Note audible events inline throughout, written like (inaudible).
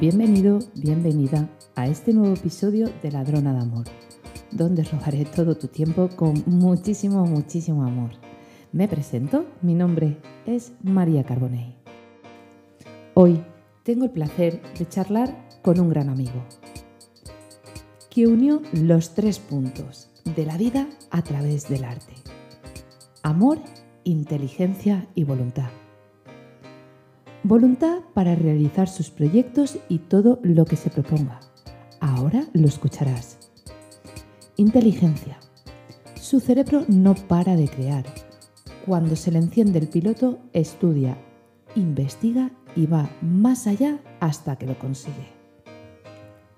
Bienvenido, bienvenida a este nuevo episodio de Ladrona de Amor, donde robaré todo tu tiempo con muchísimo, muchísimo amor. Me presento, mi nombre es María Carbonell. Hoy tengo el placer de charlar con un gran amigo, que unió los tres puntos de la vida a través del arte. Amor, inteligencia y voluntad. Voluntad para realizar sus proyectos y todo lo que se proponga. Ahora lo escucharás. Inteligencia. Su cerebro no para de crear. Cuando se le enciende el piloto, estudia, investiga y va más allá hasta que lo consigue.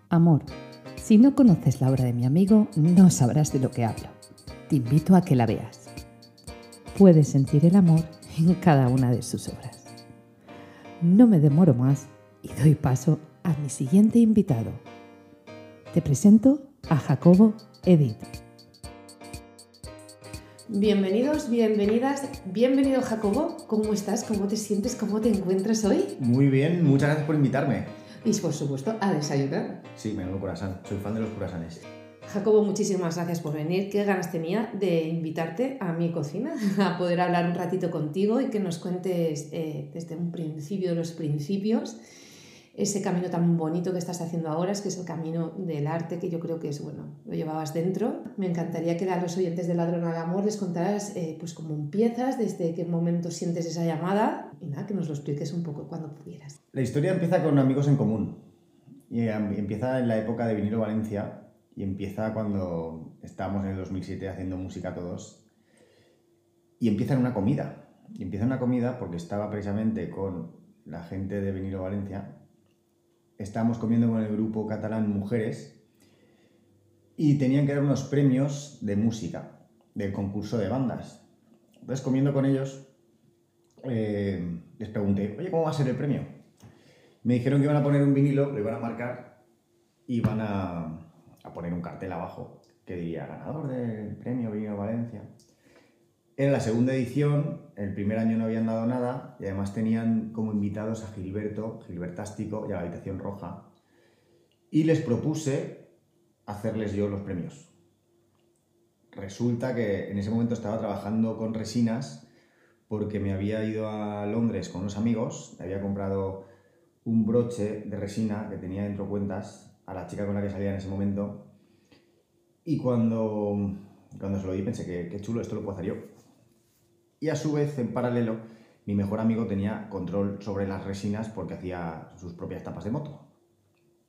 Amor. Si no conoces la obra de mi amigo, no sabrás de lo que hablo. Te invito a que la veas. Puedes sentir el amor en cada una de sus obras. No me demoro más y doy paso a mi siguiente invitado. Te presento a Jacobo Edith. Bienvenidos, bienvenidas, bienvenido Jacobo. ¿Cómo estás? ¿Cómo te sientes? ¿Cómo te encuentras hoy? Muy bien, muchas gracias por invitarme. Y por supuesto a desayunar. Sí, menudo corazón, soy fan de los curasanes. Jacobo, muchísimas gracias por venir. Qué ganas tenía de invitarte a mi cocina, (laughs) a poder hablar un ratito contigo y que nos cuentes eh, desde un principio de los principios ese camino tan bonito que estás haciendo ahora, es que es el camino del arte, que yo creo que es, bueno, lo llevabas dentro. Me encantaría que a los oyentes de Ladrón al Amor les contaras, eh, pues, cómo empiezas, desde qué momento sientes esa llamada, y nada, que nos lo expliques un poco cuando pudieras. La historia empieza con amigos en común, y eh, empieza en la época de Vinilo Valencia, y empieza cuando estábamos en el 2007 haciendo música todos. Y empieza en una comida. Y empieza en una comida porque estaba precisamente con la gente de Benito Valencia. Estábamos comiendo con el grupo catalán Mujeres y tenían que dar unos premios de música del concurso de bandas. Entonces, comiendo con ellos, eh, les pregunté, oye, ¿cómo va a ser el premio? Me dijeron que iban a poner un vinilo, lo iban a marcar y van a, a poner un cartel abajo que diría ganador del premio Vino Valencia. Era la segunda edición, el primer año no habían dado nada y además tenían como invitados a Gilberto, Gilbertástico y a la Habitación Roja. Y les propuse hacerles yo los premios. Resulta que en ese momento estaba trabajando con resinas porque me había ido a Londres con unos amigos, me había comprado un broche de resina que tenía dentro cuentas a la chica con la que salía en ese momento. Y cuando, cuando se lo di pensé que qué chulo, esto lo puedo hacer yo. Y a su vez, en paralelo, mi mejor amigo tenía control sobre las resinas porque hacía sus propias tapas de moto.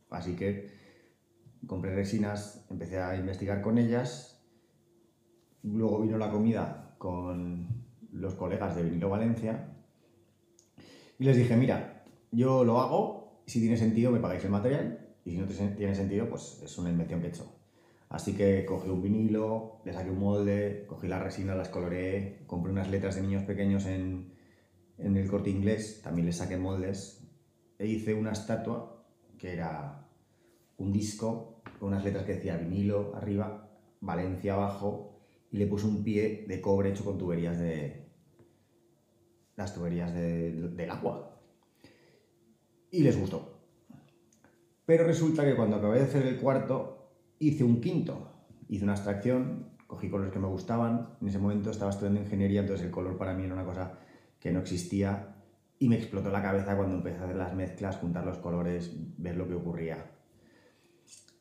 Así que compré resinas, empecé a investigar con ellas. Luego vino la comida con los colegas de Vinilo Valencia. Y les dije, mira, yo lo hago, si tiene sentido me pagáis el material y si no tiene sentido, pues es una invención que he hecho. Así que cogí un vinilo, le saqué un molde, cogí la resina, las coloreé, compré unas letras de niños pequeños en, en el corte inglés, también les saqué moldes e hice una estatua que era un disco con unas letras que decía vinilo arriba, Valencia abajo y le puse un pie de cobre hecho con tuberías de las tuberías del agua. Y les gustó. Pero resulta que cuando acabé de hacer el cuarto, hice un quinto. Hice una abstracción, cogí colores que me gustaban. En ese momento estaba estudiando ingeniería, entonces el color para mí era una cosa que no existía. Y me explotó la cabeza cuando empecé a hacer las mezclas, juntar los colores, ver lo que ocurría.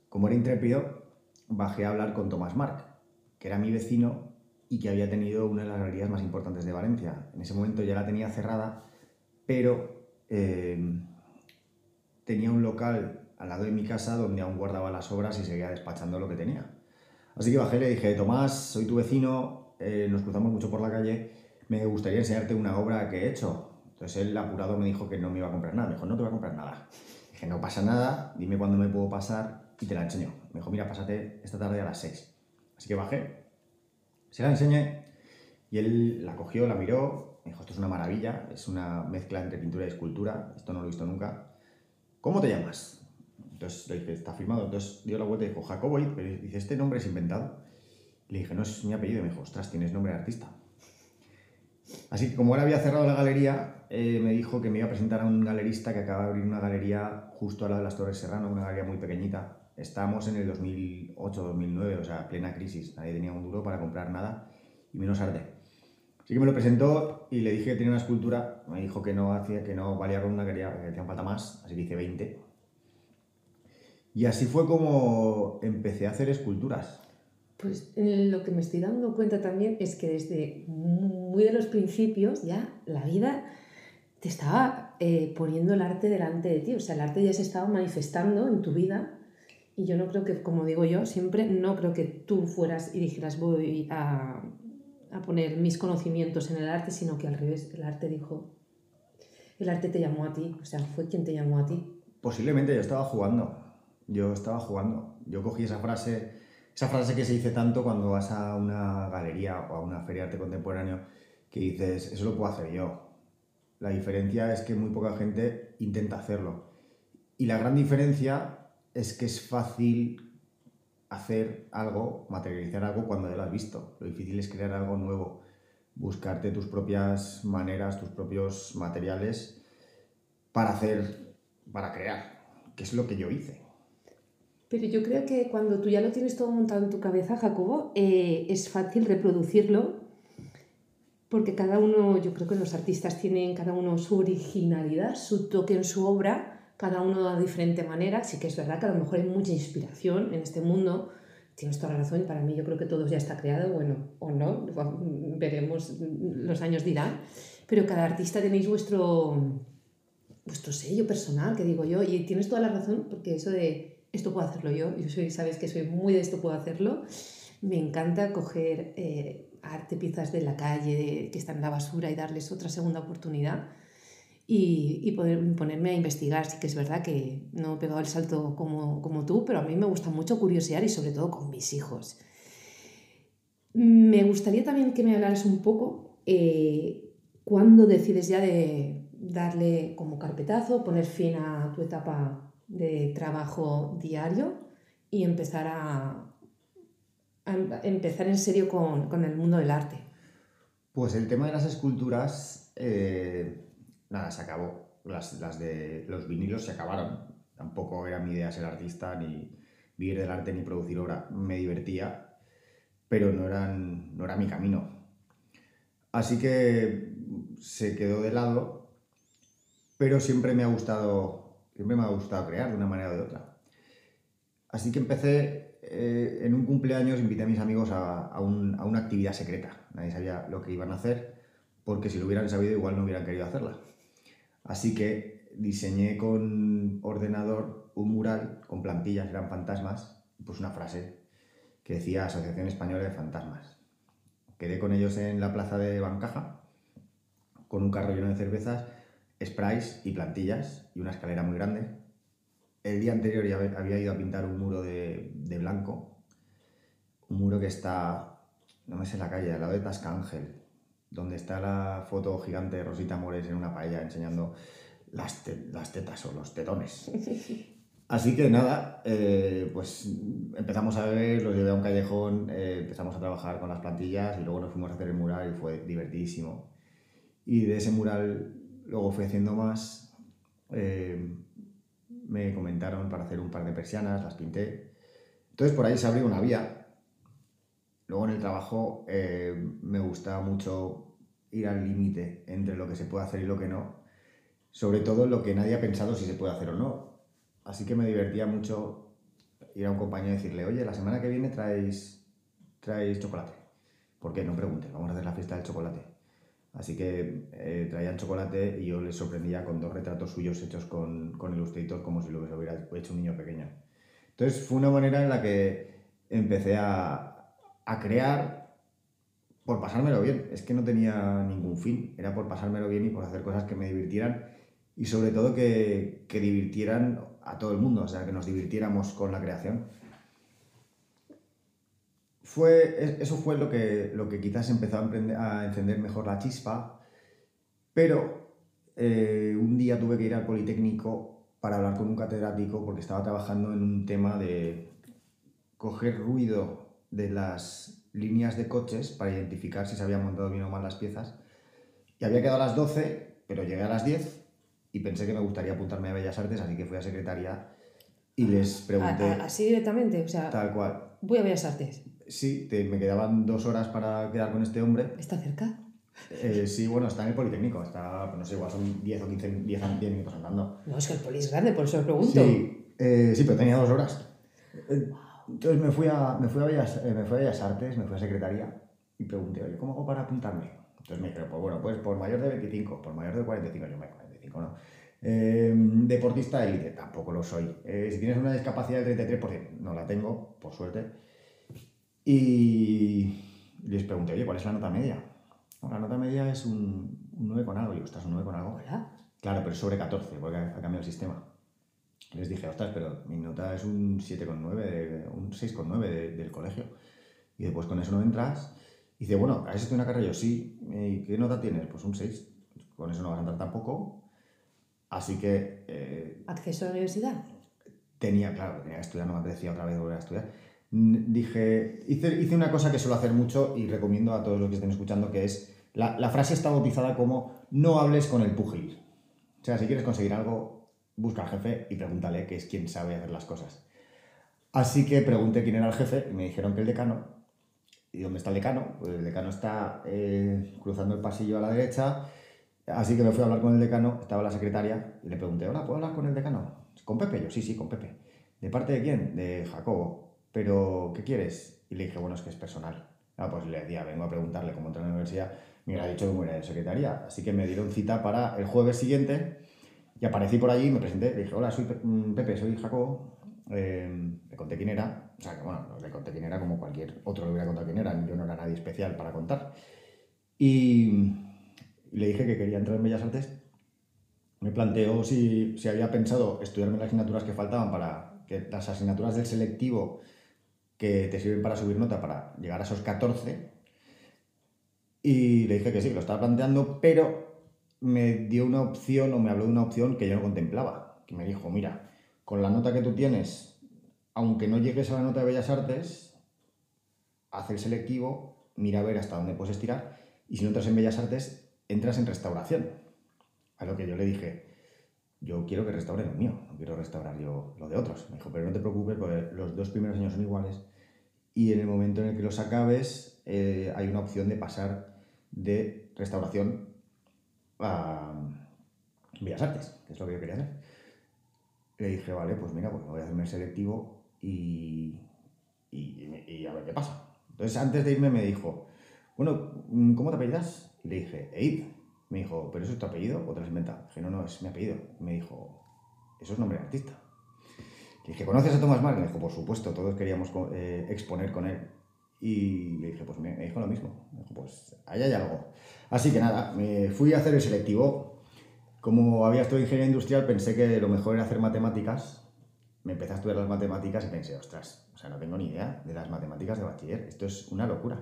Como era intrépido, bajé a hablar con Tomás Marc, que era mi vecino y que había tenido una de las galerías más importantes de Valencia. En ese momento ya la tenía cerrada, pero eh, tenía un local al lado de mi casa donde aún guardaba las obras y seguía despachando lo que tenía. Así que bajé y le dije, Tomás, soy tu vecino, eh, nos cruzamos mucho por la calle, me gustaría enseñarte una obra que he hecho. Entonces él apurado me dijo que no me iba a comprar nada, me dijo, no te voy a comprar nada. Dije, no pasa nada, dime cuándo me puedo pasar y te la enseño. Me dijo, mira, pásate esta tarde a las 6. Así que bajé, se la enseñé y él la cogió, la miró, me dijo, esto es una maravilla, es una mezcla entre pintura y escultura, esto no lo he visto nunca. ¿Cómo te llamas? Entonces le dije, está firmado. Entonces dio la vuelta y dijo, Jacobo, pero dice, ¿este nombre es inventado? Le dije, no, es mi apellido. Y me dijo, ostras, tienes nombre de artista. Así que como ahora había cerrado la galería, eh, me dijo que me iba a presentar a un galerista que acaba de abrir una galería justo al lado de las Torres Serrano, una galería muy pequeñita. Estábamos en el 2008-2009, o sea, plena crisis. Nadie tenía un duro para comprar nada y menos arte. Así que me lo presentó y le dije que tenía una escultura. Me dijo que no, hacía, que no valía con una, que hacían falta más, así que hice 20. Y así fue como empecé a hacer esculturas. Pues lo que me estoy dando cuenta también es que desde muy de los principios ya la vida te estaba eh, poniendo el arte delante de ti, o sea, el arte ya se estaba manifestando en tu vida y yo no creo que, como digo yo, siempre no creo que tú fueras y dijeras voy a, a poner mis conocimientos en el arte, sino que al revés, el arte dijo, el arte te llamó a ti, o sea, fue quien te llamó a ti. Posiblemente yo estaba jugando, yo estaba jugando. Yo cogí esa frase, esa frase que se dice tanto cuando vas a una galería o a una feria de arte contemporáneo, que dices, eso lo puedo hacer yo. La diferencia es que muy poca gente intenta hacerlo. Y la gran diferencia es que es fácil hacer algo, materializar algo cuando ya lo has visto. Lo difícil es crear algo nuevo, buscarte tus propias maneras, tus propios materiales para hacer, para crear, que es lo que yo hice. Pero yo creo que cuando tú ya lo tienes todo montado en tu cabeza, Jacobo, eh, es fácil reproducirlo porque cada uno, yo creo que los artistas tienen cada uno su originalidad, su toque en su obra, cada uno de diferente manera. Sí que es verdad que a lo mejor hay mucha inspiración en este mundo, tienes toda la razón, para mí yo creo que todo ya está creado, bueno, o no, veremos, los años dirán, pero cada artista tenéis vuestro, vuestro sello personal, que digo yo, y tienes toda la razón, porque eso de esto puedo hacerlo yo, yo soy, sabes que soy muy de esto puedo hacerlo, me encanta coger eh, arte, piezas de la calle que están en la basura y darles otra segunda oportunidad y, y poder, ponerme a investigar. Sí que es verdad que no he pegado el salto como, como tú, pero a mí me gusta mucho curiosear y sobre todo con mis hijos. Me gustaría también que me hablaras un poco eh, cuándo decides ya de darle como carpetazo, poner fin a tu etapa de trabajo diario y empezar a, empezar en serio con, el mundo del arte? Pues el tema de las esculturas, eh, nada, se acabó. Las, de los vinilos se acabaron. Tampoco era mi idea ser artista, ni vivir del arte, ni producir obra. Me divertía, pero no, eran, no era mi camino. Así que se quedó de lado, pero siempre me ha gustado Siempre me ha gustado crear de una manera o de otra. Así que empecé eh, en un cumpleaños, invité a mis amigos a, una actividad secreta. Nadie sabía lo que iban a hacer, porque si lo hubieran sabido igual no hubieran querido hacerla. Así que diseñé con ordenador un mural con plantillas, eran fantasmas, pues una frase que decía Asociación Española de Fantasmas. Quedé con ellos en la plaza de Bancaja, con un carro lleno de cervezas sprays y plantillas y una escalera muy grande. El día anterior ya había ido a pintar un muro de, blanco, un muro que está, no me sé la calle, al lado de Tasca Ángel, donde está la foto gigante de Rosita Mores en una paella enseñando las, las tetas o los tetones. (laughs) Así que nada, eh, pues empezamos a ver, los llevé a un callejón, eh, empezamos a trabajar con las plantillas y luego nos fuimos a hacer el mural y fue divertidísimo. Y de ese mural Luego fui haciendo más. Eh, me comentaron para hacer un par de persianas, las pinté. Entonces por ahí se abrió una vía. Luego en el trabajo eh, me gusta mucho ir al límite entre lo que se puede hacer y lo que no. Sobre todo lo que nadie ha pensado si se puede hacer o no. Así que me divertía mucho ir a un compañero y decirle, oye, la semana que viene traéis, traéis chocolate. ¿Por qué? No pregunte, vamos a hacer la fiesta del chocolate. Así que eh, traían chocolate y yo les sorprendía con dos retratos suyos hechos con, con Illustrator como si lo hubiera hecho un niño pequeño. Entonces fue una manera en la que empecé a, a crear por pasármelo bien. Es que no tenía ningún fin, era por pasármelo bien y por hacer cosas que me divirtieran y sobre todo que, que divirtieran a todo el mundo, o sea, que nos divirtiéramos con la creación fue, eso fue lo que, lo que quizás empezó a, encender mejor la chispa, pero eh, un día tuve que ir al Politécnico para hablar con un catedrático porque estaba trabajando en un tema de coger ruido de las líneas de coches para identificar si se habían montado bien o mal las piezas Y había quedado a las 12, pero llegué a las 10 y pensé que me gustaría apuntarme a Bellas Artes, así que fui a secretaria y les pregunté... A- a- así directamente, o sea, Tal cual. voy a Bellas Artes. Sí, te- me quedaban dos horas para quedar con este hombre. ¿Está cerca? Eh, sí, bueno, está en el Politécnico, está, no sé, igual son 10 o 15 10, a 10 minutos andando. No, es que el poli es grande, por eso os pregunto. Sí, eh, sí, pero tenía dos horas. Eh, Entonces me fui, a, me, fui a Bellas, me fui a Bellas Artes, me fui a Secretaría y pregunté, oye, ¿cómo hago para apuntarme? Entonces me dijeron, pues bueno, pues por mayor de 25, por mayor de 45, yo me 45, no. Eh, deportista élite, tampoco lo soy. Si tienes una discapacidad del 33%, no la tengo, por suerte. Y les pregunté, oye, ¿cuál es la nota media? Bueno, la nota media es un, un 9 con algo. Y yo, ostras, un 9 con algo. Hola. Claro, pero es sobre 14, porque ha ha cambiado el sistema. Les dije, ostras, pero mi nota es un 7,9, de- un 6,9 de- del colegio. Y después con eso no entras. Y dice, bueno, ¿has estudiado una carrera? Yo, sí. ¿Y qué nota tienes? Pues un 6. Con eso no vas a entrar tampoco. Así que eh, ¿Acceso a la universidad? tenía, claro, tenía que estudiar, no me apetecía otra vez volver a estudiar. Dije, hice, hice una cosa que suelo hacer mucho y recomiendo a todos los que estén escuchando, que es, la, la frase está bautizada como, no hables con el púgil. O sea, si quieres conseguir algo, busca al jefe y pregúntale que es quien sabe hacer las cosas. Así que pregunté quién era el jefe y me dijeron que el decano. ¿Y dónde está el decano? Pues el decano está eh, cruzando el pasillo a la derecha. Así que me fui a hablar con el decano, estaba la secretaria, y le pregunté, hola, ¿puedo hablar con el decano? ¿Con Pepe? Yo, sí, sí, con Pepe. ¿De parte de quién? De Jacobo. ¿Pero qué quieres? Y le dije, bueno, es que es personal. Ah, pues le decía, vengo a preguntarle cómo entra en la universidad. Me hubiera dicho que me era de secretaría. Así que me dieron cita para el jueves siguiente y aparecí por allí, me presenté, le dije, hola, soy mm, Pepe, soy Jacobo. Eh, le conté quién era, o sea, que bueno, no le conté quién era como cualquier otro le hubiera contado quién era, yo no era nadie especial para contar. Y le dije que quería entrar en Bellas Artes. Me planteó si, si había pensado estudiarme las asignaturas que faltaban para que las asignaturas del selectivo que te sirven para subir nota para llegar a esos 14. Y le dije que sí, que lo estaba planteando, pero me dio una opción o me habló de una opción que yo no contemplaba. Que me dijo, mira, con la nota que tú tienes, aunque no llegues a la nota de Bellas Artes, haz el selectivo, mira a ver hasta dónde puedes estirar, y si no entras en Bellas Artes, entras en restauración. A lo que yo le dije, yo quiero que restauren el mío, no quiero restaurar yo lo de otros. Me dijo, pero no te preocupes porque los dos primeros años son iguales y en el momento en el que los acabes eh, hay una opción de pasar de restauración a Bellas Artes, que es lo que yo quería hacer. Le dije, vale, pues mira, pues voy a hacerme el selectivo y, y, y a ver qué pasa. Entonces, antes de irme me dijo, bueno, ¿cómo te apellidas? Le dije, Eid. Me dijo, ¿pero eso es tu apellido o te lo has inventado? Dije, no, no, es mi apellido. Me dijo, eso es nombre de artista. Le dije, ¿conoces a Thomas Mann? Me dijo, por supuesto, todos queríamos eh, exponer con él. Y le dije, pues me, dijo lo mismo. Me dijo, pues ahí hay algo. Así que nada, me fui a hacer el selectivo. Como había estudiado ingeniería industrial, pensé que lo mejor era hacer matemáticas. Me empecé a estudiar las matemáticas y pensé, ostras, o sea, no tengo ni idea de las matemáticas de bachiller. Esto es una locura.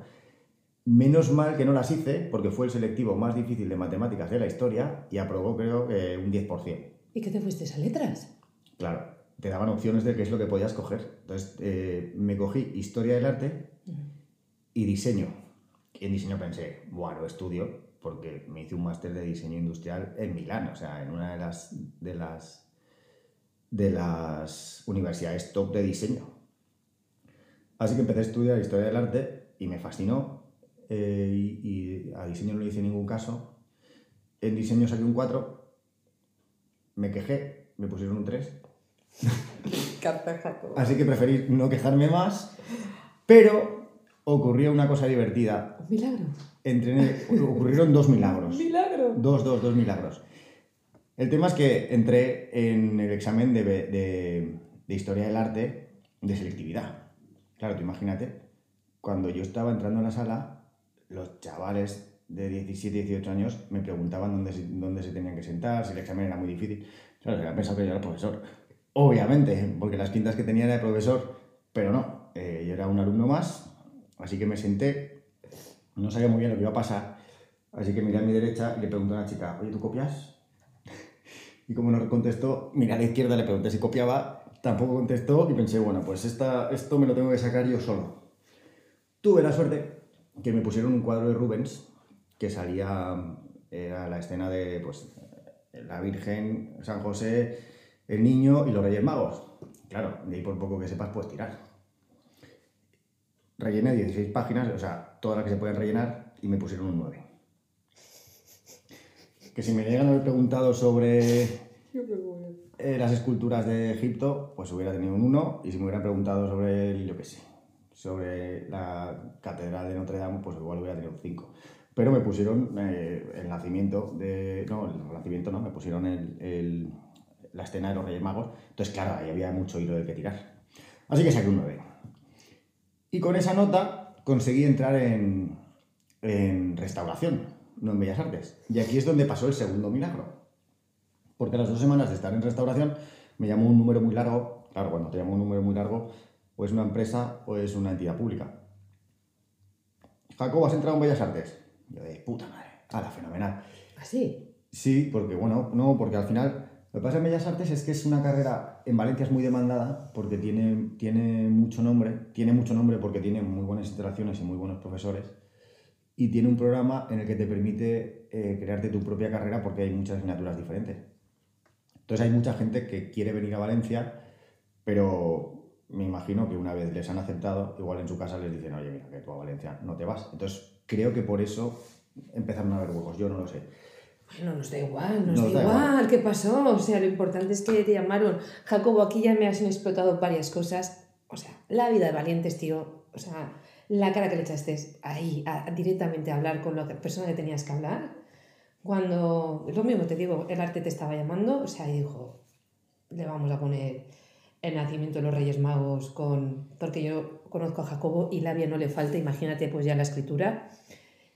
Menos mal que no las hice, porque fue el selectivo más difícil de matemáticas de la historia y aprobó, creo, que un 10%. ¿Y qué te fuiste a letras? Claro, te daban opciones de qué es lo que podías coger. Entonces, eh, me cogí historia del arte y diseño. Y en diseño pensé, bueno, estudio, porque me hice un máster de diseño industrial en Milán, o sea, en una de las, de las, de las universidades top de diseño. Así que empecé a estudiar historia del arte y me fascinó. Eh, y, y a diseño no le hice ningún caso. En diseño saqué un 4, me quejé, me pusieron un 3. (laughs) Así que preferí no quejarme más, pero ocurrió una cosa divertida. Un milagro. Ocurrieron dos milagros. (laughs) milagro. Dos, dos, dos milagros. El tema es que entré en el examen de, de- de Historia del Arte de selectividad. Claro, tú imagínate, cuando yo estaba entrando en la sala, los chavales de 17, 18 años me preguntaban dónde dónde se tenían que sentar, si el examen era muy difícil. Claro, se habían pensado que yo era profesor. Obviamente, porque las pintas que tenía era de profesor, pero no, eh, yo era un alumno más, así que me senté, no sabía muy bien lo que iba a pasar, así que miré a mi derecha y le pregunté a una chica, oye, ¿tú copias? (laughs) Y como no contestó, miré a la izquierda, le pregunté si copiaba, tampoco contestó y pensé, bueno, pues esta, esto me lo tengo que sacar yo solo. Tuve la suerte que me pusieron un cuadro de Rubens que salía Era la escena de pues, la Virgen, San José, el niño y los Reyes Magos. Claro, de ahí por poco que sepas puedes tirar. Rellené 16 páginas, o sea, todas las que se pueden rellenar y me pusieron un 9. Que si me llegan a haber preguntado sobre eh, las esculturas de Egipto, pues hubiera tenido un 1 y si me hubieran preguntado sobre, el, yo qué sé, sobre la Catedral de Notre Dame, pues igual hubiera tenido 5. Pero me pusieron eh, el nacimiento de... No, el nacimiento no, me pusieron el, el, la escena de los Reyes Magos. Entonces, claro, ahí había mucho hilo del que tirar. Así que saqué un 9. Y con esa nota conseguí entrar en, en restauración, no en Bellas Artes. Y aquí es donde pasó el segundo milagro. Porque a las dos semanas de estar en restauración me llamó un número muy largo. Claro, cuando te llamo un número muy largo, o es una empresa o es una entidad pública. Jacobo, ¿has entrado en Bellas Artes? Yo de puta madre, la fenomenal. ¿Ah, sí? Sí, porque bueno, no, porque al final lo que pasa en Bellas Artes es que es una carrera, en Valencia es muy demandada porque tiene, tiene mucho nombre, tiene mucho nombre porque tiene muy buenas instalaciones y muy buenos profesores y tiene un programa en el que te permite eh, crearte tu propia carrera porque hay muchas asignaturas diferentes. Entonces hay mucha gente que quiere venir a Valencia, pero me imagino que una vez les han aceptado, igual en su casa les dicen, oye, mira, que tú a Valencia no te vas. Entonces creo que por eso empezaron a haber huevos, yo no lo sé. Bueno, nos da igual, nos, da, igual. ¿qué pasó? O sea, lo importante es que te llamaron. Jacobo, aquí ya me has explotado varias cosas. O sea, la vida de valientes, tío. O sea, la cara que le echaste ahí, directamente a hablar con la persona que tenías que hablar. Cuando, lo mismo te digo, el arte te estaba llamando, o sea, y dijo, le vamos a poner el nacimiento de los Reyes Magos con, porque yo conozco a Jacobo y labia no le falta, imagínate pues ya la escritura.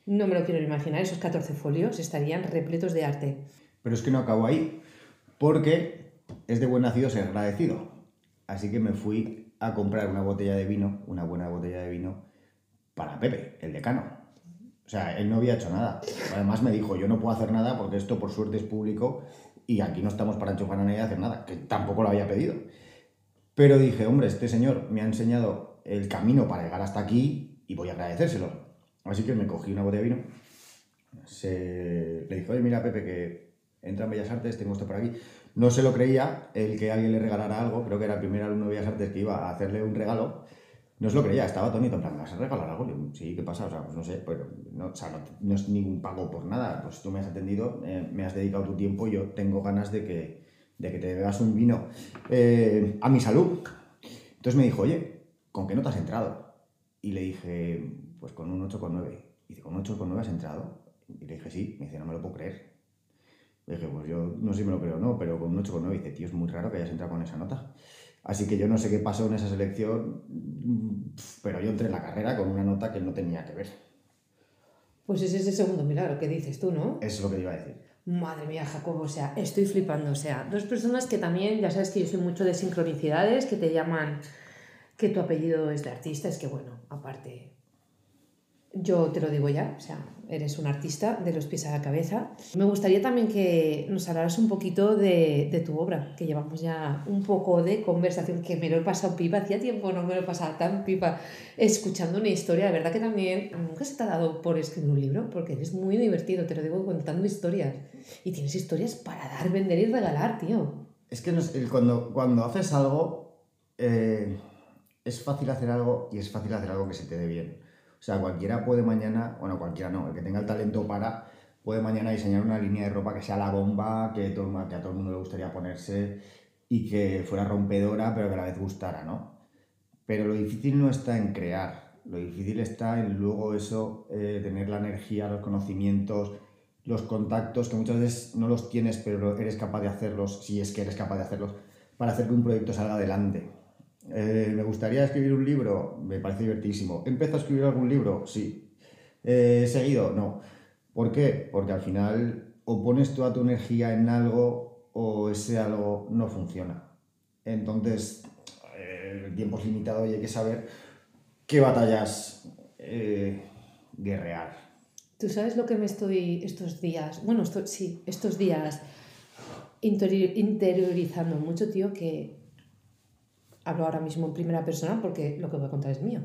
No me lo quiero imaginar, esos 14 folios estarían repletos de arte. Pero es que no acabo ahí, porque es de buen nacido ser agradecido. Así que me fui a comprar una botella de vino, una buena botella de vino, para Pepe, el decano. O sea, él no había hecho nada. Además me dijo, yo no puedo hacer nada porque esto por suerte es público y aquí no estamos para enchufar a nadie a hacer nada, que tampoco lo había pedido. Pero dije, hombre, este señor me ha enseñado el camino para llegar hasta aquí y voy a agradecérselo. Así que me cogí una botella de vino. Se... Le dije, oye, mira, Pepe, que entra en Bellas Artes, tengo esto por aquí. No se lo creía el que alguien le regalara algo, creo que era el primer alumno de Bellas Artes que iba a hacerle un regalo. No se lo creía, estaba tonito, en plan, ¿me vas a regalar algo? sí, ¿qué pasa? O sea, pues no sé, pero no, o sea, no, es ningún pago por nada. Pues tú me has atendido, eh, me has dedicado tu tiempo yo tengo ganas de que, de que te bebas un vino eh, a mi salud. Entonces me dijo, oye, ¿con qué no te has entrado? Y le dije, pues con un 8,9. Y dice, ¿con un 8,9 has entrado? Y le dije, sí. Me dice, no me lo puedo creer. Le dije, pues yo no sé si me lo creo o no, pero con un 8,9. Dice, tío, es muy raro que hayas entrado con esa nota. Así que yo no sé qué pasó en esa selección, pero yo entré en la carrera con una nota que no tenía que ver. Pues ese es el segundo milagro que dices tú, ¿no? Eso es lo que te iba a decir. Madre mía, Jacobo, o sea, estoy flipando. O sea, dos personas que también, ya sabes que yo soy mucho de sincronicidades, que te llaman que tu apellido es de artista, es que bueno, aparte, yo te lo digo ya, o sea, eres un artista de los pies a la cabeza. Me gustaría también que nos hablaras un poquito de, de, tu obra, que llevamos ya un poco de conversación, que me lo he pasado pipa, hacía tiempo no me lo he pasado tan pipa escuchando una historia. La verdad que también nunca se te ha dado por escribir un libro, porque eres muy divertido, te lo digo contando historias. Y tienes historias para dar, vender y regalar, tío. Es que cuando, cuando haces algo, eh, es fácil hacer algo y es fácil hacer algo que se te dé bien. O sea, cualquiera puede mañana, bueno, cualquiera no, el que tenga el talento para, puede mañana diseñar una línea de ropa que sea la bomba, que, todo, que a todo el mundo le gustaría ponerse y que fuera rompedora, pero que a la vez gustara, ¿no? Pero lo difícil no está en crear, lo difícil está en luego eso, eh, tener la energía, los conocimientos, los contactos, que muchas veces no los tienes, pero eres capaz de hacerlos, si es que eres capaz de hacerlos, para hacer que un proyecto salga adelante. Eh, ¿Me gustaría escribir un libro? Me parece divertísimo. ¿Empezó a escribir algún libro? Sí. ¿He seguido? No. ¿Por qué? Porque al final o pones toda tu energía en algo o ese algo no funciona. Entonces, eh, el tiempo es limitado y hay que saber qué batallas eh, guerrear. Tú sabes lo que me estoy estos días, bueno, sí, estos días interiorizando mucho, tío, que hablo ahora mismo en primera persona porque lo que voy a contar es mío.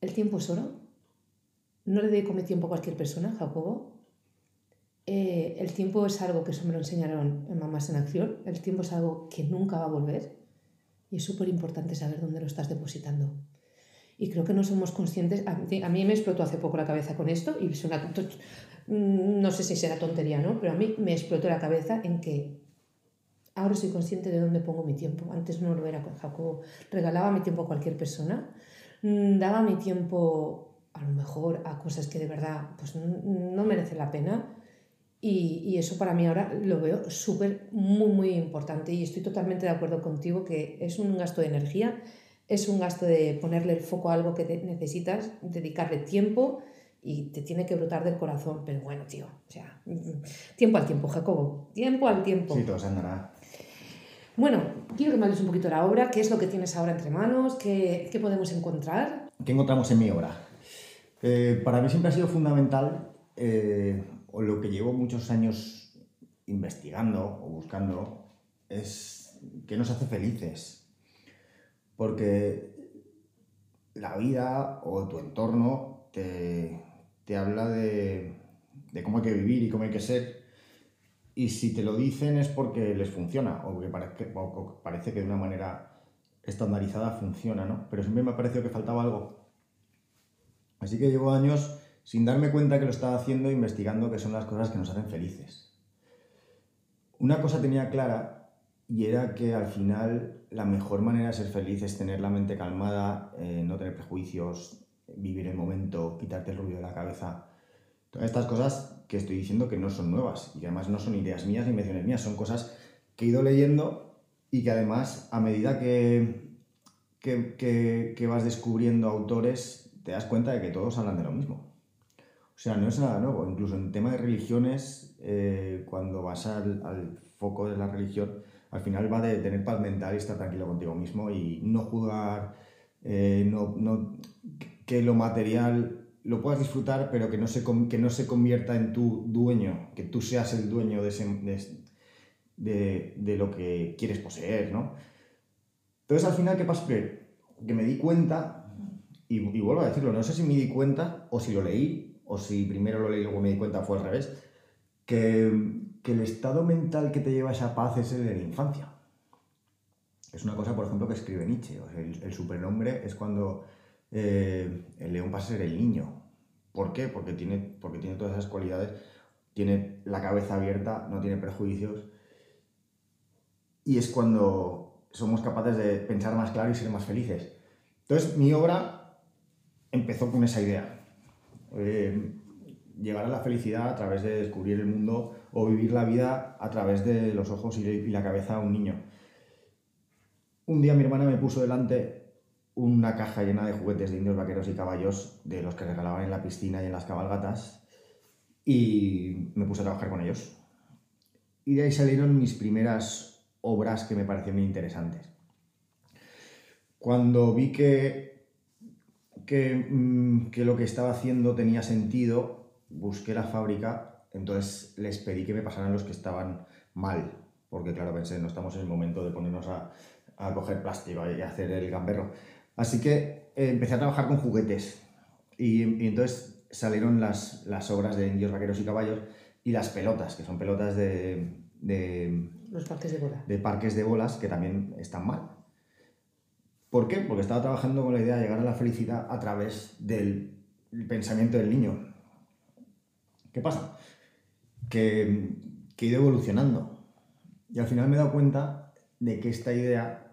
El tiempo es oro. No le dedico mi tiempo a cualquier persona, Jacobo. eh, el tiempo es algo que eso me lo enseñaron en Mamás en Acción, el tiempo es algo que nunca va a volver y es súper importante saber dónde lo estás depositando. Y creo que no somos conscientes, a mí, me explotó hace poco la cabeza con esto y mm, no sé si será tontería, ¿no? Pero a mí me explotó la cabeza en que ahora soy consciente de dónde pongo mi tiempo. Antes no lo era con Jacobo. Regalaba mi tiempo a cualquier persona, mm, daba mi tiempo a lo mejor a cosas que de verdad pues, no merecen la pena y, eso para mí ahora lo veo súper, muy, muy importante y estoy totalmente de acuerdo contigo que es un gasto de energía, es un gasto de ponerle el foco a algo que necesitas, dedicarle tiempo y te tiene que brotar del corazón. Pero bueno, tío, o sea, tiempo al tiempo, Jacobo, tiempo al tiempo. Sí, todo se andará. Bueno, quiero que me hables un poquito de la obra, qué es lo que tienes ahora entre manos, qué, qué podemos encontrar. ¿Qué encontramos en mi obra? Eh, para mí siempre ha sido fundamental eh, lo que llevo muchos años investigando o buscando es que nos hace felices. Porque la vida o tu entorno te, habla de, cómo hay que vivir y cómo hay que ser. Y si te lo dicen es porque les funciona o que parece, o parece que de una manera estandarizada funciona, ¿no? Pero siempre me ha parecido que faltaba algo. Así que llevo años sin darme cuenta que lo estaba haciendo investigando qué son las cosas que nos hacen felices. Una cosa tenía clara y era que al final la mejor manera de ser feliz es tener la mente calmada, eh, no tener prejuicios, vivir el momento, quitarte el ruido de la cabeza. Todas estas cosas que estoy diciendo que no son nuevas y que además no son ideas mías ni invenciones mías, son cosas que he ido leyendo y que además a medida que, que, que vas descubriendo autores te das cuenta de que todos hablan de lo mismo. O sea, no es nada nuevo. Incluso en tema de religiones, eh, cuando vas al, foco de la religión, al final va de tener paz mental y estar tranquilo contigo mismo y no juzgar, eh, no, no, que lo material lo puedas disfrutar, pero que no, se, que no se convierta en tu dueño, que tú seas el dueño de, de, lo que quieres poseer, ¿no? Entonces, al final, ¿qué pasa? Que, que me di cuenta, y, vuelvo a decirlo, no sé si me di cuenta o si lo leí, o si primero lo leí y luego me di cuenta fue al revés, que, el estado mental que te lleva a esa paz es el de la infancia. Es una cosa, por ejemplo, que escribe Nietzsche. el, supernombre es cuando eh, el león pasa a ser el niño. ¿Por qué? Porque tiene, porque tiene todas esas cualidades, tiene la cabeza abierta, no tiene prejuicios. Y es cuando somos capaces de pensar más claro y ser más felices. Entonces, mi obra empezó con esa idea eh, llegar a la felicidad a través de descubrir el mundo o vivir la vida a través de los ojos y la cabeza de un niño. Un día mi hermana me puso delante una caja llena de juguetes de indios, vaqueros y caballos de los que regalaban en la piscina y en las cabalgatas y me puse a trabajar con ellos. Y de ahí salieron mis primeras obras que me parecieron muy interesantes. Cuando vi que Mm, que, lo que estaba haciendo tenía sentido, busqué la fábrica, entonces les pedí que me pasaran los que estaban mal, porque claro, pensé, no estamos en el momento de ponernos a, a coger plástico y hacer el gamberro. Así que eh, empecé a trabajar con juguetes y, entonces salieron las, las, obras de indios, vaqueros y caballos y las pelotas, que son pelotas de... de Los parques de bolas. De parques de bolas que también están mal. ¿Por qué? Porque estaba trabajando con la idea de llegar a la felicidad a través del pensamiento del niño. ¿Qué pasa? Que, que he ido evolucionando. Y al final me he dado cuenta de que esta idea,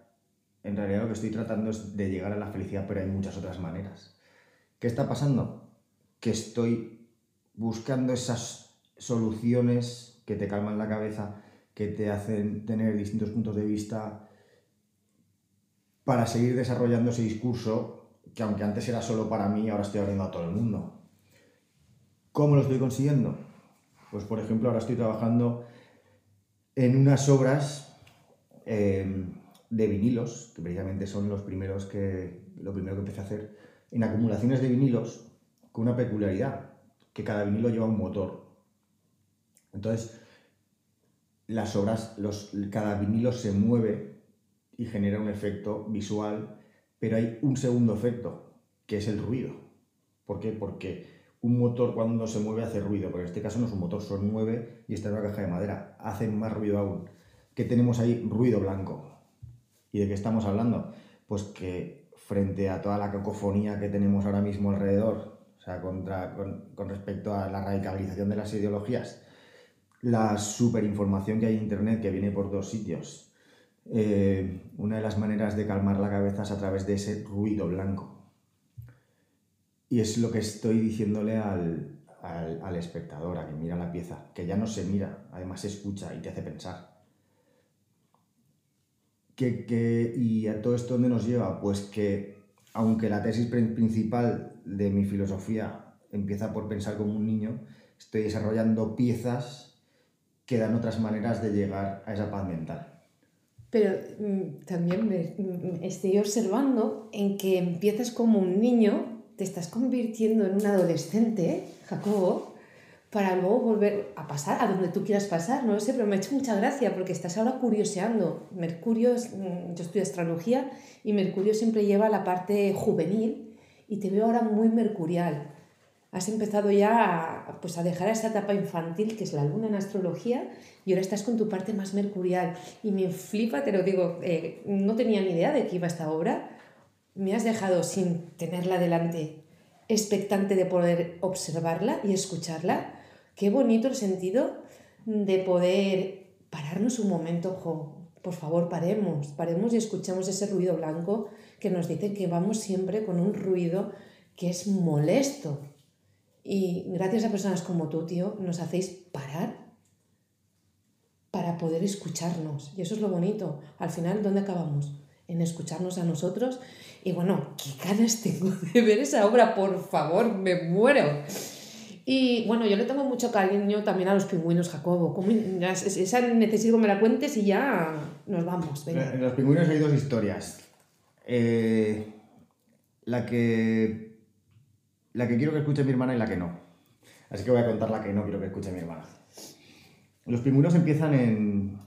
en realidad lo que estoy tratando es de llegar a la felicidad, pero hay muchas otras maneras. ¿Qué está pasando? Que estoy buscando esas soluciones que te calman la cabeza, que te hacen tener distintos puntos de vista, para seguir desarrollando ese discurso que aunque antes era solo para mí, ahora estoy abriendo a todo el mundo. ¿Cómo lo estoy consiguiendo? Pues por ejemplo, ahora estoy trabajando en unas obras eh, de vinilos, que precisamente son los primeros que, lo primero que empecé a hacer, en acumulaciones de vinilos con una peculiaridad, que cada vinilo lleva un motor. Entonces, las obras, los, cada vinilo se mueve y genera un efecto visual, pero hay un segundo efecto, que es el ruido. ¿Por qué? Porque un motor cuando se mueve hace ruido, pero en este caso no es un motor, son nueve y está en una caja de madera, hacen más ruido aún. ¿Qué tenemos ahí? Ruido blanco. ¿Y de qué estamos hablando? Pues que frente a toda la cacofonía que tenemos ahora mismo alrededor, o sea, contra, con, respecto a la radicalización de las ideologías, la superinformación que hay en Internet que viene por dos sitios, eh, una de las maneras de calmar la cabeza es a través de ese ruido blanco. Y es lo que estoy diciéndole al, al, espectador, a que mira la pieza, que ya no se mira, además se escucha y te hace pensar. Que, y a todo esto dónde nos lleva? Pues que aunque la tesis principal de mi filosofía empieza por pensar como un niño, estoy desarrollando piezas que dan otras maneras de llegar a esa paz mental. Pero mm, también me, mm, estoy observando en que empiezas como un niño te estás convirtiendo en un adolescente, Jacobo, para luego volver a pasar a donde tú quieras pasar, no lo sé, pero me ha hecho mucha gracia porque estás ahora curioseando. Mercurio, mm, yo estudio astrología y Mercurio siempre lleva la parte juvenil y te veo ahora muy mercurial. Has empezado ya a, pues a dejar esa etapa infantil que es la luna en astrología y ahora estás con tu parte más mercurial. Y me flipa, te lo digo, eh, no tenía ni idea de que iba esta obra, me has dejado sin tenerla delante, expectante de poder observarla y escucharla. Qué bonito el sentido de poder pararnos un momento, por favor, paremos, paremos y escuchemos ese ruido blanco que nos dice que vamos siempre con un ruido que es molesto. Y gracias a personas como tú, tío, nos hacéis parar para poder escucharnos. Y eso es lo bonito. Al final, ¿dónde acabamos? En escucharnos a nosotros y bueno, qué ganas tengo (laughs) de ver esa obra, por favor, me muero. Y bueno, yo le tengo mucho cariño también a los pingüinos, Jacobo. esa necesito que me la cuentes y ya nos vamos. En los pingüinos hay dos historias. Eh, la que la que quiero que escuche mi hermana y la que no. Así que voy a contar la que no quiero que escuche mi hermana. Los pingüinos empiezan en.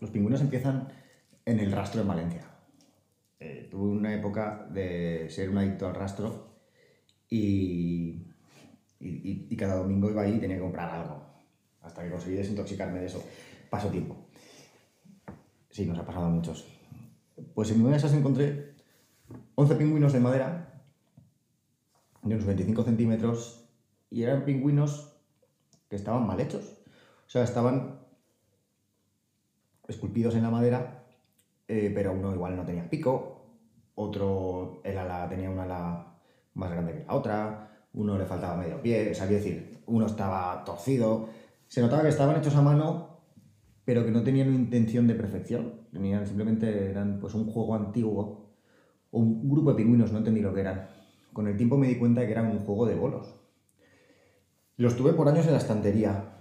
Los pingüinos empiezan en el rastro de Valencia. Eh, tuve una época de ser un adicto al rastro y, y, cada domingo iba ahí y tenía que comprar algo. Hasta que conseguí desintoxicarme de eso. Paso tiempo. Sí, nos ha pasado a muchos. Pues en una de esas encontré 11 pingüinos de madera de unos 25 centímetros y eran pingüinos que estaban mal hechos. O sea, estaban esculpidos en la madera eh, pero uno igual no tenía pico, otro el ala tenía una ala más grande que la otra, uno le faltaba medio pie, o sea, decir, uno estaba torcido, se notaba que estaban hechos a mano, pero que no tenían una intención de perfección, tenían simplemente eran pues un juego antiguo, un grupo de pingüinos, no entendí lo que eran. Con el tiempo me di cuenta de que eran un juego de bolos. Los tuve por años en la estantería.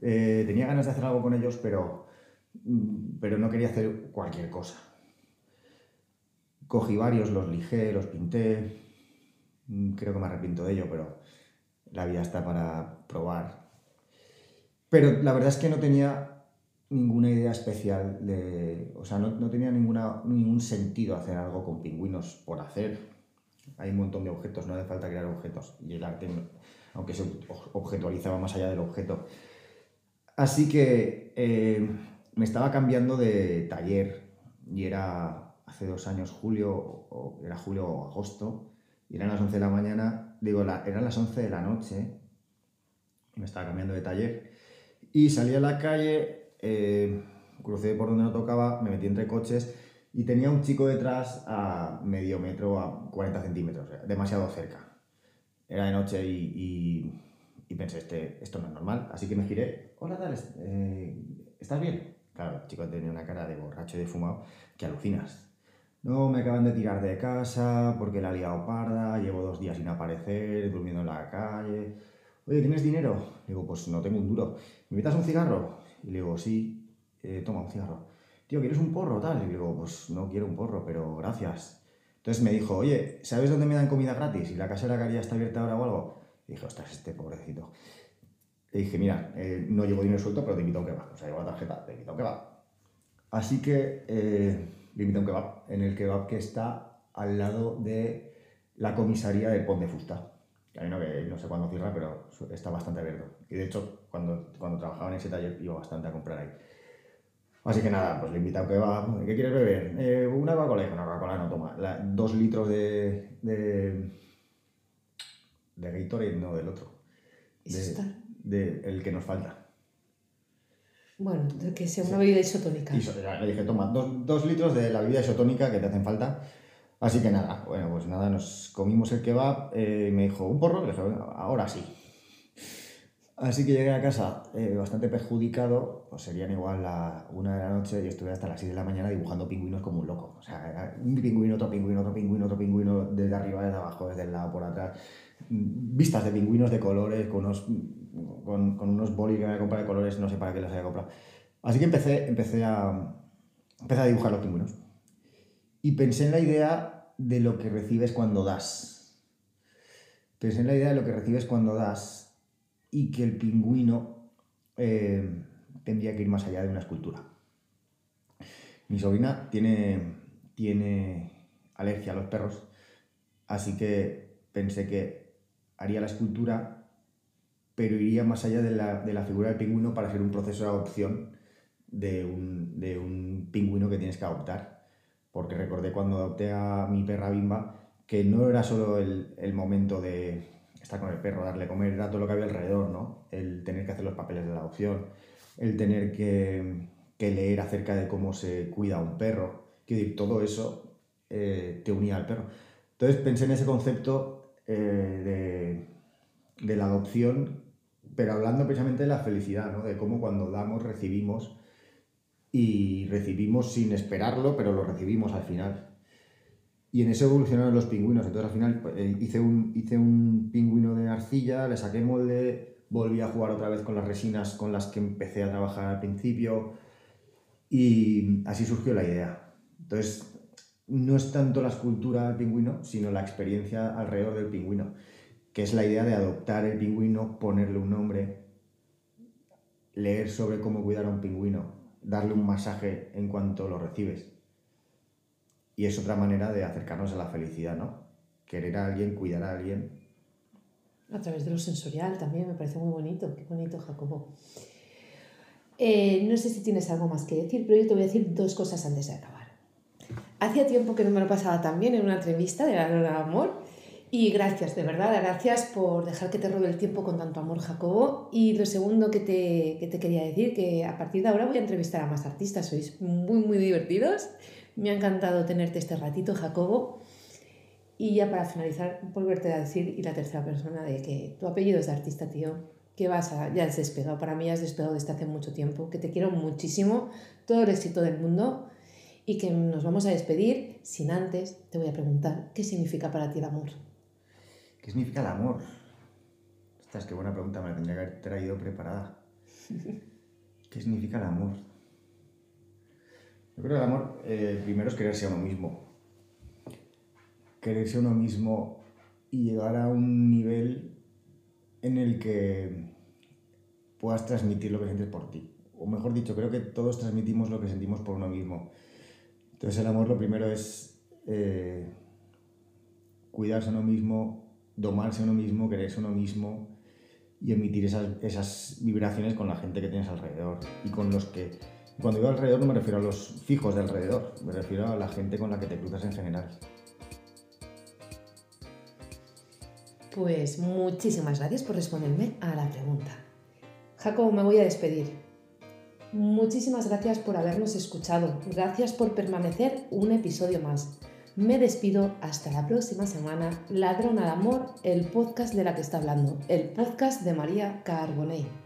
Eh, tenía ganas de hacer algo con ellos, pero Mm, pero no quería hacer cualquier cosa. Cogí varios, los lijé, los pinté. Mm, creo que me arrepiento de ello, pero la vida está para probar. Pero la verdad es que no tenía ninguna idea especial de... O sea, no, tenía ninguna, ningún sentido hacer algo con pingüinos por hacer. Hay un montón de objetos, no hace falta crear objetos. Y el arte, aunque se objetualizaba más allá del objeto. Así que... Eh, me estaba cambiando de taller y era hace dos años, julio, o era julio o agosto, y eran las 11 de la mañana, digo, eran las 11 de la noche, y me estaba cambiando de taller, y salí a la calle, eh, crucé por donde no tocaba, me metí entre coches, y tenía un chico detrás a medio metro, a 40 centímetros, demasiado cerca. Era de noche y, pensé, este, esto no es normal, así que me giré, hola, tal, eh, ¿estás bien? Claro, el chico tenía una cara de borracho y de fumado que alucinas. No, me acaban de tirar de casa porque la ha liado parda, llevo dos días sin aparecer, durmiendo en la calle. Oye, ¿tienes dinero? Le digo, pues no tengo un duro. ¿Me invitas un cigarro? Y le digo, sí, eh, toma un cigarro. Tío, ¿quieres un porro? Tal. Y le digo, pues no quiero un porro, pero gracias. Entonces me dijo, oye, ¿sabes dónde me dan comida gratis? ¿Y la casera que está abierta ahora o algo? Y dije, ostras, este pobrecito. Le dije, mira, eh, no llevo dinero suelto, pero te invito a un kebab. O sea, llevo la tarjeta, te invito a un kebab. Así que eh, le invito a un kebab, en el kebab que está al lado de la comisaría del Pont de Fusta. Hay uno que no sé cuándo cierra, pero está bastante abierto. Y de hecho, cuando, cuando trabajaba en ese taller, iba bastante a comprar ahí. Así que nada, pues le invito a que va. ¿Qué quieres beber? Eh, una Coca-Cola. Una Coca-Cola no toma. dos litros de, de. de Gatorade, no, del otro. De, de, el que nos falta. Bueno, que sea una bebida isotónica. Y le dije, toma, dos, dos, litros de la bebida isotónica que te hacen falta. Así que nada, bueno, pues nada, nos comimos el kebab. Eh, me dijo, ¿un porro? Le dije, ahora sí. Así que llegué a casa eh, bastante perjudicado, pues serían igual la una de la noche y estuve hasta las 6 de la mañana dibujando pingüinos como un loco. O sea, un pingüino, otro pingüino, otro pingüino, otro pingüino, desde arriba, desde abajo, desde el lado, por atrás. Vistas de pingüinos de colores, con unos, con, con unos bolis que me había comprado de colores, no sé para qué los había comprado. Así que empecé, empecé, a, empecé a dibujar los pingüinos. Y pensé en la idea de lo que recibes cuando das. Pensé en la idea de lo que recibes cuando das y que el pingüino eh, tendría que ir más allá de una escultura. Mi sobrina tiene, tiene alergia a los perros, así que pensé que haría la escultura, pero iría más allá de la, figura del pingüino para hacer un proceso de adopción de un, de un pingüino que tienes que adoptar. Porque recordé cuando adopté a mi perra Bimba que no era solo el momento de, estar con el perro, darle comer, era todo lo que había alrededor, ¿no? El tener que hacer los papeles de la adopción, el tener que, leer acerca de cómo se cuida a un perro, que todo eso eh, te unía al perro. Entonces pensé en ese concepto eh, de, la adopción, pero hablando precisamente de la felicidad, ¿no? De cómo cuando damos recibimos y recibimos sin esperarlo, pero lo recibimos al final. Y en eso evolucionaron los pingüinos. Entonces al final eh, hice, un, hice un pingüino de arcilla, le saqué molde, volví a jugar otra vez con las resinas con las que empecé a trabajar al principio y así surgió la idea. Entonces no es tanto la escultura del pingüino, sino la experiencia alrededor del pingüino, que es la idea de adoptar el pingüino, ponerle un nombre, leer sobre cómo cuidar a un pingüino, darle un masaje en cuanto lo recibes y es otra manera de acercarnos a la felicidad, ¿no? Querer a alguien, cuidar a alguien. A través de lo sensorial también, me parece muy bonito. Qué bonito, Jacobo. Eh, no sé si tienes algo más que decir, pero yo te voy a decir dos cosas antes de acabar. Hacía tiempo que no me lo pasaba tan bien en una entrevista de la Lora Amor. Y gracias, de verdad, gracias por dejar que te robe el tiempo con tanto amor, Jacobo. Y lo segundo que te, que te quería decir, que a partir de ahora voy a entrevistar a más artistas, sois muy, muy divertidos me ha encantado tenerte este ratito, Jacobo. Y ya para finalizar, volverte a decir, y la tercera persona, de que tu apellido es de artista, tío, que vas a, ya has despegado, para mí has despegado desde hace mucho tiempo, que te quiero muchísimo, todo el éxito del mundo, y que nos vamos a despedir sin antes, te voy a preguntar, ¿qué significa para ti el amor? ¿Qué significa el amor? Ostras, qué buena pregunta, me la tendría que haber traído preparada. (laughs) ¿Qué significa el amor? Yo creo que el amor eh, primero es quererse a uno mismo. Quererse a uno mismo y llegar a un nivel en el que puedas transmitir lo que sientes por ti. O mejor dicho, creo que todos transmitimos lo que sentimos por uno mismo. Entonces el amor lo primero es eh, cuidarse a uno mismo, domarse uno mismo, quererse uno mismo y emitir esas, esas vibraciones con la gente que tienes alrededor y con los que cuando digo alrededor no me refiero a los fijos de alrededor, me refiero a la gente con la que te cruzas en general. Pues muchísimas gracias por responderme a la pregunta. Jacobo, me voy a despedir. Muchísimas gracias por habernos escuchado. Gracias por permanecer un episodio más. Me despido hasta la próxima semana. Ladrona de Amor, el podcast de la que está hablando, el podcast de María Carbonell.